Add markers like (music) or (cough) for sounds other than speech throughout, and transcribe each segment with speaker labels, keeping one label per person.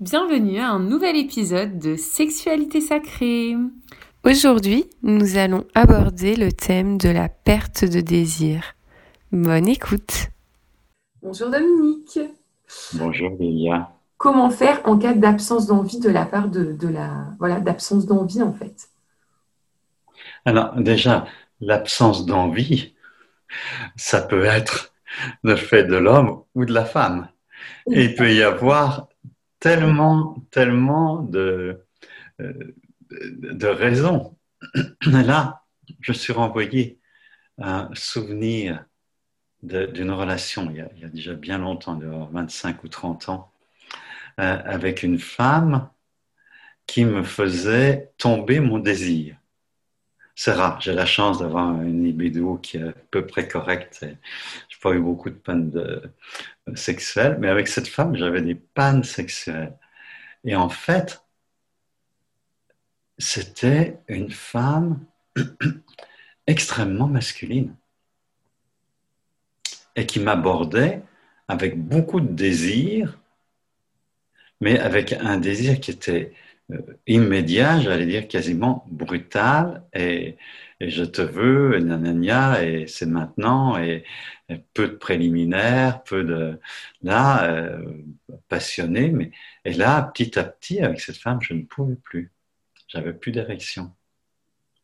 Speaker 1: Bienvenue à un nouvel épisode de Sexualité sacrée. Aujourd'hui, nous allons aborder le thème de la perte de désir. Bonne écoute.
Speaker 2: Bonjour Dominique.
Speaker 3: Bonjour Lilia.
Speaker 2: Comment faire en cas d'absence d'envie de la part de, la voilà d'absence d'envie en fait?
Speaker 3: Alors déjà l'absence d'envie, ça peut être le fait de l'homme ou de la femme. Et il peut y avoir tellement, tellement de, euh, de raisons. (clears throat) Là, je suis renvoyé à un souvenir d'une relation, il y, a, il y, a, déjà bien longtemps, de 25 ou 30 ans, euh, avec une femme qui me faisait tomber mon désir. C'est rare, j'ai la chance d'avoir une libido qui est à peu près correcte. Je n'ai pas eu beaucoup de pannes de, sexuelles, mais avec cette femme, j'avais des pannes sexuelles. Et en fait, c'était une femme (clears throat) extrêmement masculine et qui m'abordait avec beaucoup de désir, mais avec un désir qui était immédiat, j'allais dire quasiment brutal, et, je te veux, et et c'est maintenant, et, peu de préliminaires, peu de là, euh, passionné, mais et là, petit à petit, avec cette femme, je ne pouvais plus, j'avais plus d'érection.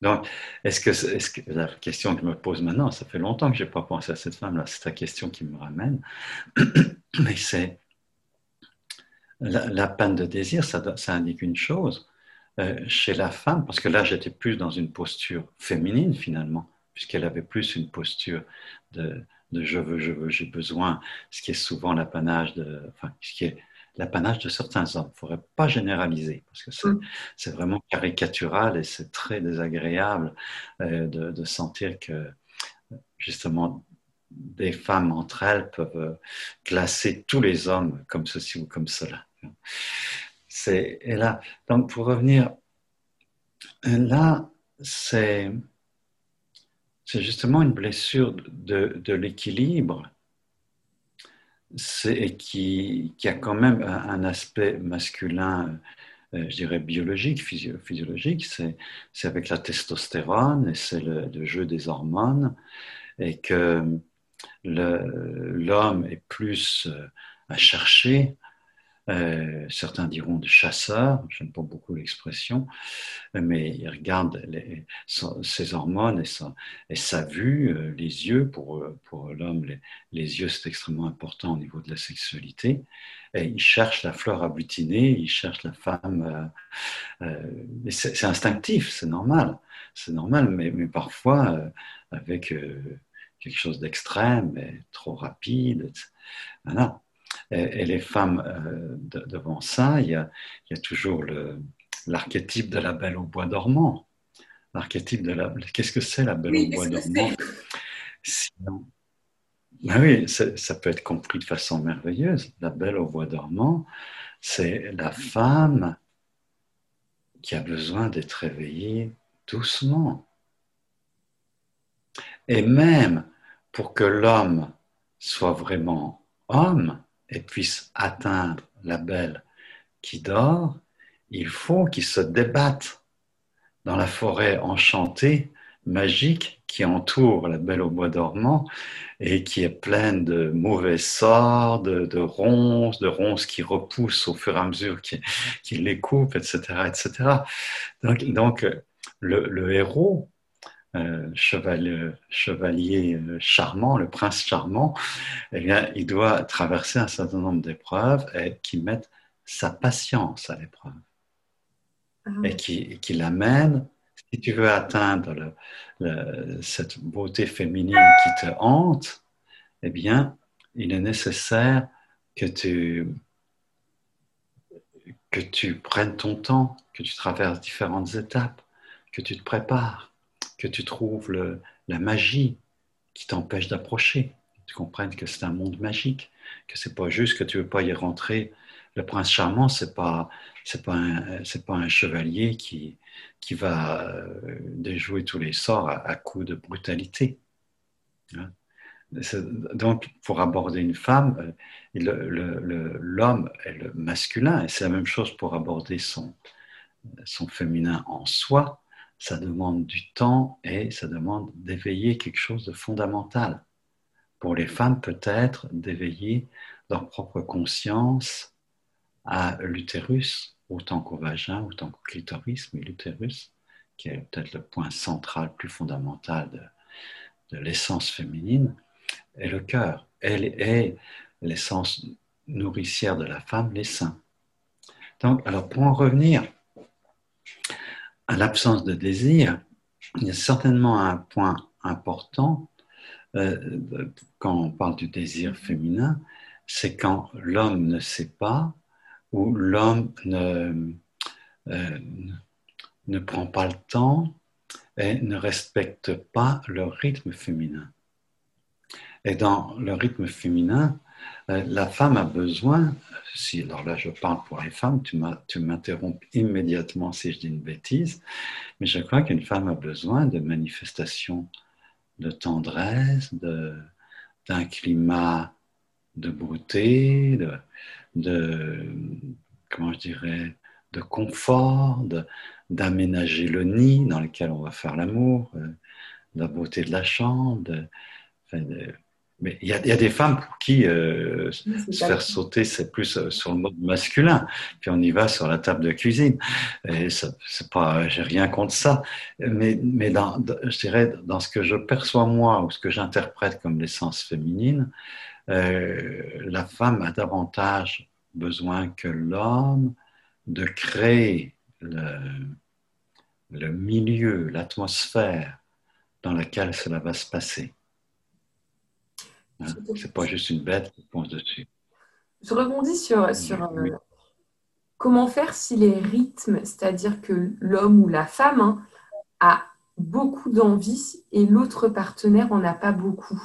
Speaker 3: Donc, est-ce que, la question que je me pose maintenant, ça fait longtemps que je n'ai pas pensé à cette femme-là, c'est ta question qui me ramène, (clears throat) mais c'est la, panne de désir, ça, indique une chose euh, chez la femme, parce que là j'étais plus dans une posture féminine finalement, puisqu'elle avait plus une posture de, je veux, je veux, j'ai besoin, ce qui est souvent l'apanage de, enfin, ce qui est l'apanage de certains hommes. Il ne faudrait pas généraliser parce que c'est mm. vraiment caricatural et c'est très désagréable euh, de, sentir que justement des femmes entre elles peuvent euh, classer tous les hommes comme ceci ou comme cela. C'est, et là, donc pour revenir, là, c'est, c'est justement une blessure de, de l'équilibre. C'est, qui, qui a quand même un aspect masculin, euh, je dirais biologique, physiologique, c'est, avec la testostérone et c'est le, jeu des hormones, et que l'homme est plus euh, à chercher euh, certains diront de chasseur, j'aime pas beaucoup l'expression, mais il regarde ses hormones et sa, vue, euh, les yeux, pour, l'homme, les, yeux c'est extrêmement important au niveau de la sexualité, et il cherche la fleur à butiner, il cherche la femme, euh, c'est instinctif, c'est normal, c'est normal, mais, parfois avec quelque chose d'extrême trop rapide, voilà et, les femmes euh, devant ça, il y a, toujours l'archétype de la belle au bois dormant. L'archétype de la. Qu'est-ce que c'est la belle au bois dormant? Sinon, ben oui, ça peut être compris de façon merveilleuse. La belle au bois dormant, c'est la femme qui a besoin d'être réveillée doucement. Et même pour que l'homme soit vraiment homme, et puisse atteindre la belle qui dort, il faut qu'il se débatte dans la forêt enchantée, magique, qui entoure la belle au bois dormant et qui est pleine de mauvais sorts, de, ronces, de ronces qui repoussent au fur et à mesure qu'il les coupe, etc. etc. Donc, le héros euh, chevalier, chevalier, euh, charmant, le prince charmant, eh bien, il doit traverser un certain nombre d'épreuves et qui mettent sa patience à l'épreuve. Ah et qui, qui l'amène, si tu veux atteindre cette beauté féminine qui te hante, eh bien, il est nécessaire que tu, que tu prennes ton temps, que tu traverses différentes étapes, que tu te prépares que tu trouves la magie qui t'empêche d'approcher. Tu comprennes que c'est un monde magique, que c'est pas juste que tu veux pas y rentrer. Le prince charmant, c'est pas c'est pas un, c'est pas un chevalier qui qui va euh, déjouer tous les sorts à, coups de brutalité. Hein. donc, pour aborder une femme, euh, l'homme est le masculin, et c'est la même chose pour aborder son, son féminin en soi. Ça demande du temps et ça demande d'éveiller quelque chose de fondamental. Pour les femmes, peut-être d'éveiller leur propre conscience à l'utérus, autant qu'au vagin, autant qu'au clitoris, mais l'utérus, qui est peut-être le point central, plus fondamental de, l'essence féminine est le cœur. Elle est l'essence nourricière de la femme, les seins. Donc, alors pour en revenir à l'absence de désir, il y a certainement un point important euh, quand on parle du désir féminin, c'est quand l'homme ne sait pas ou l'homme ne, euh, ne prend pas le temps et ne respecte pas le rythme féminin. Et dans le rythme féminin, la femme a besoin, si, alors là je parle pour les femmes, tu m'interromps immédiatement si je dis une bêtise, mais je crois qu'une femme a besoin de manifestations de tendresse, d'un climat de beauté, de, de, comment je dirais, de confort, d'aménager le nid dans lequel on va faire l'amour, euh, la beauté de la chambre, de, mais il y, a, des femmes pour qui euh, se faire sauter, c'est plus euh, sur le mode masculin. Puis on y va sur la table de cuisine. Et c'est pas, j'ai rien contre ça. Mais, mais dans, je dirais, dans ce que je perçois moi ou ce que j'interprète comme l'essence féminine, euh, la femme a davantage besoin que l'homme de créer le, le milieu, l'atmosphère dans laquelle cela va se passer. Hein? C'est pas juste une bête qui pense dessus.
Speaker 2: Je rebondis sur, sur euh, comment faire si les rythmes, c'est-à-dire que l'homme ou la femme hein, a beaucoup d'envie et l'autre partenaire en a pas beaucoup?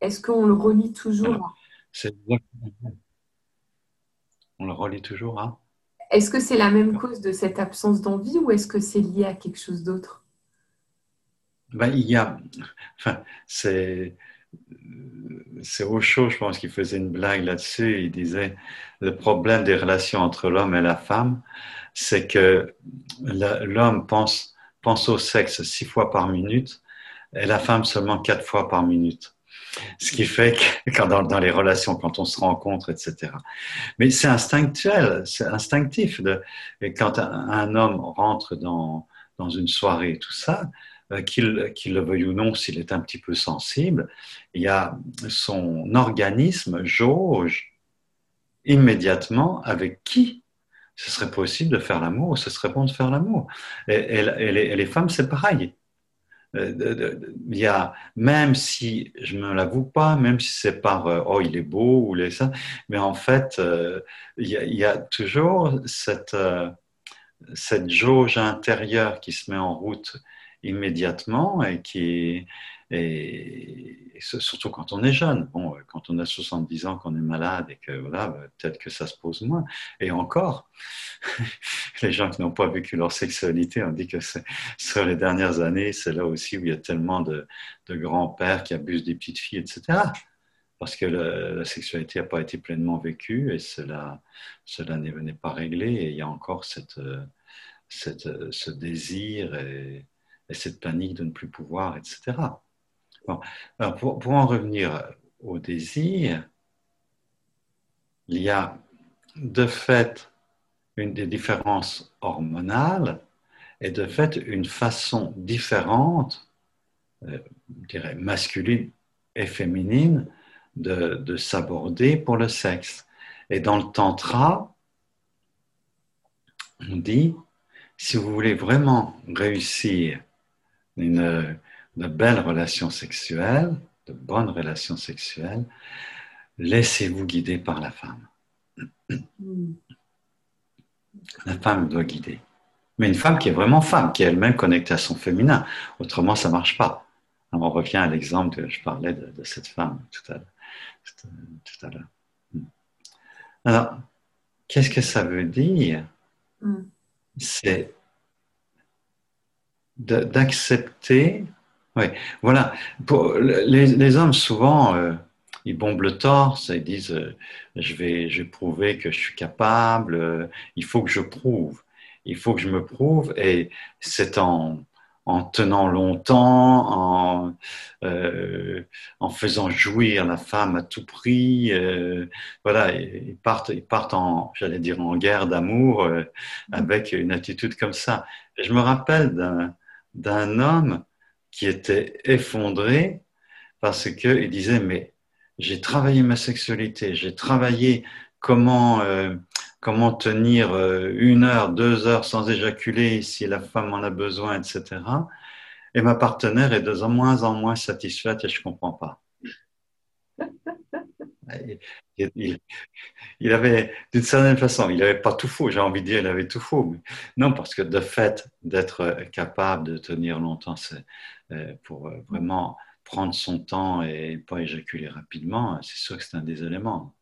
Speaker 2: Est-ce qu'on le relie toujours
Speaker 3: On le relie toujours à?
Speaker 2: Est-ce que c'est la même cause de cette absence d'envie ou est-ce que c'est lié à quelque chose d'autre?
Speaker 3: Ben, Il y a. Enfin, c'est c'est Osho, je pense, qui faisait une blague là-dessus. Il disait le problème des relations entre l'homme et la femme, c'est que l'homme pense, au sexe six fois par minute et la femme seulement quatre fois par minute. Ce qui fait que (laughs) quand dans, les relations, quand on se rencontre, etc. Mais c'est instinctuel, c'est instinctif. Et quand un, homme rentre dans, dans une soirée, tout ça, euh, qu'il le veuille ou non, s'il est un petit peu sensible, il y a son organisme jauge immédiatement avec qui ce serait possible de faire l'amour, ce serait bon de faire l'amour. Et, les, femmes, c'est pareil. Euh, il y a, même si je ne me l'avoue pas, même si c'est par euh, oh il est beau ou les ça, mais en fait il, y a, toujours cette, cette jauge intérieure qui se met en route immédiatement et qui et surtout quand on est jeune. Bon, quand on a 70 ans, qu'on est malade et que voilà, bah, peut-être que ça se pose moins. Et encore, (laughs) les gens qui n'ont pas vécu leur sexualité ont dit que sur les dernières années, c'est là aussi où il y a tellement de, de grands-pères qui abusent des petites filles, etc. Parce que la sexualité n'a pas été pleinement vécue et cela, cela n'est pas réglé. Et il y a encore cette, cette, ce désir et, et cette panique de ne plus pouvoir, etc. pour, en revenir au désir, il y a de fait une des différences hormonales et de fait une façon différente, euh, je dirais masculine et féminine, de, de s'aborder pour le sexe. Et dans le tantra, on dit, si vous voulez vraiment réussir une, belle relation sexuelle, de bonnes relations sexuelles, laissez-vous guider par la femme. La femme doit guider. Mais une femme qui est vraiment femme, qui est elle-même connectée à son féminin. Autrement, ça ne marche pas. on revient à l'exemple que je parlais de, cette femme tout à, l'heure. Alors, qu'est-ce que ça veut dire? Mm. C'est d'accepter, Oui, voilà. Les, hommes, souvent, euh, ils bombent le torse, ils disent euh, je, vais, je vais prouver que je suis capable, euh, il faut que je prouve, il faut que je me prouve, et c'est en, en tenant longtemps, en, en faisant jouir la femme à tout prix. voilà, ils partent, ils partent en, j'allais dire, en guerre d'amour avec une attitude comme ça. je me rappelle d'un homme qui était effondré parce qu'il disait, mais j'ai travaillé ma sexualité, j'ai travaillé comment, euh, comment tenir euh, une heure, deux heures sans éjaculer si la femme en a besoin, etc. Et ma partenaire est de moins en moins satisfaite et je ne comprends pas. Il, il, avait, d'une certaine façon, il n'avait pas tout faux, j'ai envie de dire, il avait tout faux. non, parce que de fait d'être capable de tenir longtemps, c'est euh, pour euh, vraiment prendre son temps et pas éjaculer rapidement, c'est sûr que c'est un des éléments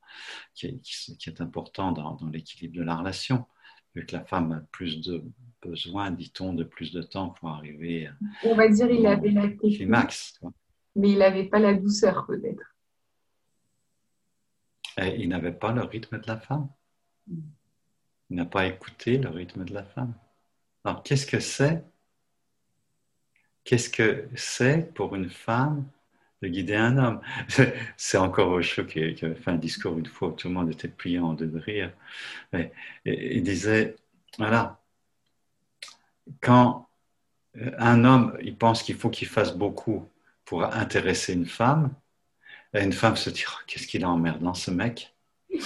Speaker 3: qui est, important dans, l'équilibre de la relation. Vu que la femme a plus de besoin, dit-on, de plus de temps pour arriver.
Speaker 2: On va dire il avait la climax, mais il n'avait pas la douceur peut-être.
Speaker 3: Il n'avait pas le rythme de la femme. Mm. Il n'a pas écouté le rythme de la femme. Alors, qu'est-ce que c'est? Qu'est-ce que c'est pour une femme de guider un homme? (laughs) C'est encore Osho qui, avait fait un discours une fois où tout le monde était pliant de rire. Et, il disait, voilà, quand un homme, il pense qu'il faut qu'il fasse beaucoup pour intéresser une femme, et une femme se dit, oh, qu'est-ce qu'il a emmerdant ce mec? (laughs)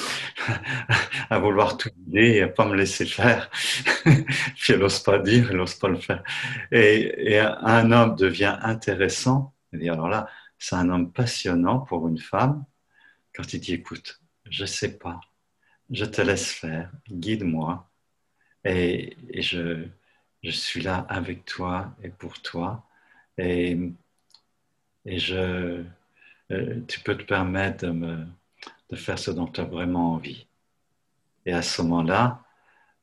Speaker 3: À vouloir tout guider et à pas me laisser faire. (laughs) Puis elle n'ose pas dire, elle n'ose pas le faire. Et, un homme devient intéressant. Et alors là, c'est un homme passionnant pour une femme quand il dit écoute, je sais pas, je te laisse faire, guide-moi et, je, je, suis là avec toi et pour toi et, et je, euh, tu peux te permettre de me de faire ce dont tu as vraiment envie. Et à ce moment-là,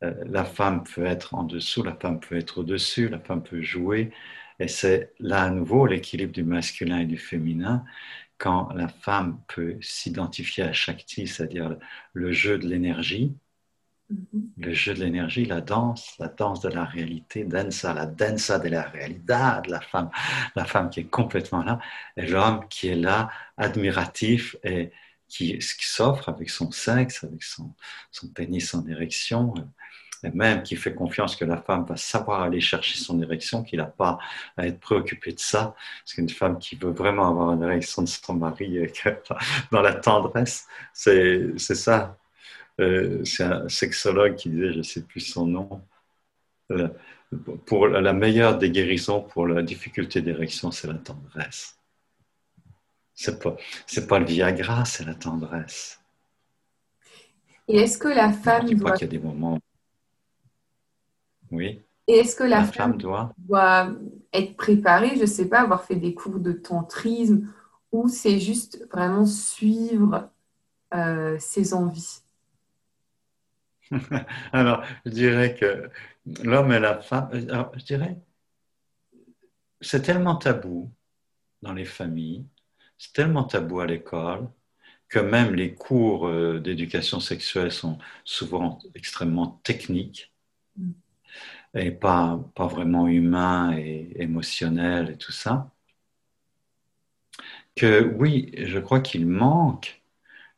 Speaker 3: euh, la femme peut être en dessous, la femme peut être au-dessus, la femme peut jouer. Et c'est là à nouveau l'équilibre du masculin et du féminin, quand la femme peut s'identifier à type, c'est-à-dire le jeu de l'énergie. Le jeu de l'énergie, la danse, la danse de la réalité, dansa, la dansa de la réalité, la femme, la femme qui est complètement là, et l'homme qui est là, admiratif et, qui, qui s'offre avec son sexe, avec son, son pénis en érection, et même qui fait confiance que la femme va savoir aller chercher son érection, qu'il n'a pas à être préoccupé de ça. Parce qu'une femme qui veut vraiment avoir une érection de son mari (laughs) dans la tendresse, c'est ça. Euh, c'est un sexologue qui disait, je ne sais plus son nom, euh, pour la meilleure des guérisons pour la difficulté d'érection, c'est la tendresse. C'est pas, c'est pas le Viagra, c'est la tendresse.
Speaker 2: Et est-ce que la femme
Speaker 3: doit... qu'il y a des moments. Oui.
Speaker 2: Et est-ce que la, femme, doit... doit... être préparée, je ne sais pas, avoir fait des cours de tantrisme, ou c'est juste vraiment suivre euh, ses envies? (laughs)
Speaker 3: Alors, je dirais que l'homme et la femme, alors, je dirais, c'est tellement tabou dans les familles c'est tellement tabou à l'école que même les cours euh, d'éducation sexuelle sont souvent extrêmement techniques mm. et pas, pas vraiment humains et émotionnels et tout ça. Que oui, je crois qu'il manque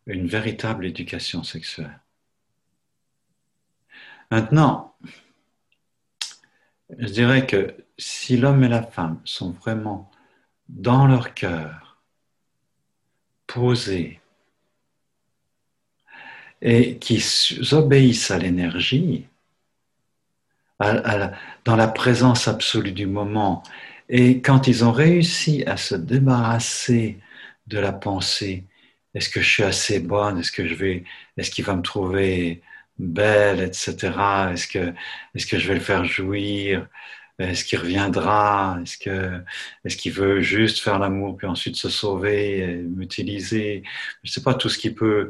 Speaker 3: une véritable éducation sexuelle. Maintenant, je dirais que si l'homme et la femme sont vraiment dans leur cœur posés et qui obéissent à l'énergie, dans la présence absolue du moment. Et quand ils ont réussi à se débarrasser de la pensée, est-ce que je suis assez bonne, est-ce que je vais, est-ce qu'il va me trouver belle, etc. Est-ce que, est-ce que je vais le faire jouir? Est-ce qu'il reviendra? Est-ce que est-ce qu'il veut juste faire l'amour puis ensuite se sauver, m'utiliser? Je ne sais pas tout ce qui peut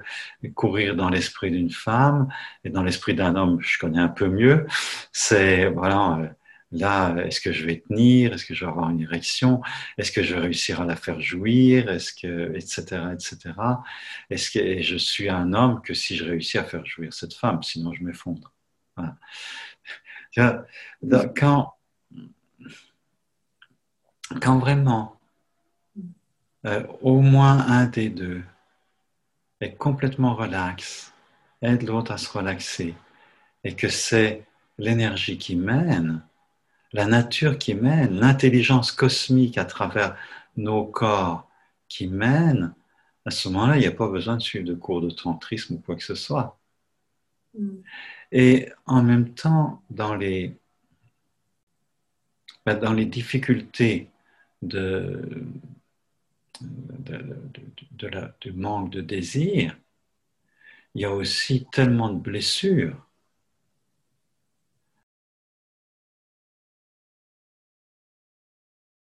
Speaker 3: courir dans l'esprit d'une femme et dans l'esprit d'un homme. Je connais un peu mieux. C'est voilà là, est-ce que je vais tenir? Est-ce que je vais avoir une érection? Est-ce que je vais réussir à la faire jouir? Est-ce que, etc., etc. Est-ce que je suis un homme que si je réussis à faire jouir cette femme, sinon je m'effondre. Quand, quand vraiment euh, au moins un des deux est complètement relax, aide l'autre à se relaxer, et que c'est l'énergie qui mène, la nature qui mène, l'intelligence cosmique à travers nos corps qui mène, à ce moment-là, il n'y a pas besoin de suivre de cours de tantrisme ou quoi que ce soit. Mm. Et en même temps, dans les, ben, dans les difficultés de, de, du manque de désir, il y a aussi tellement de blessures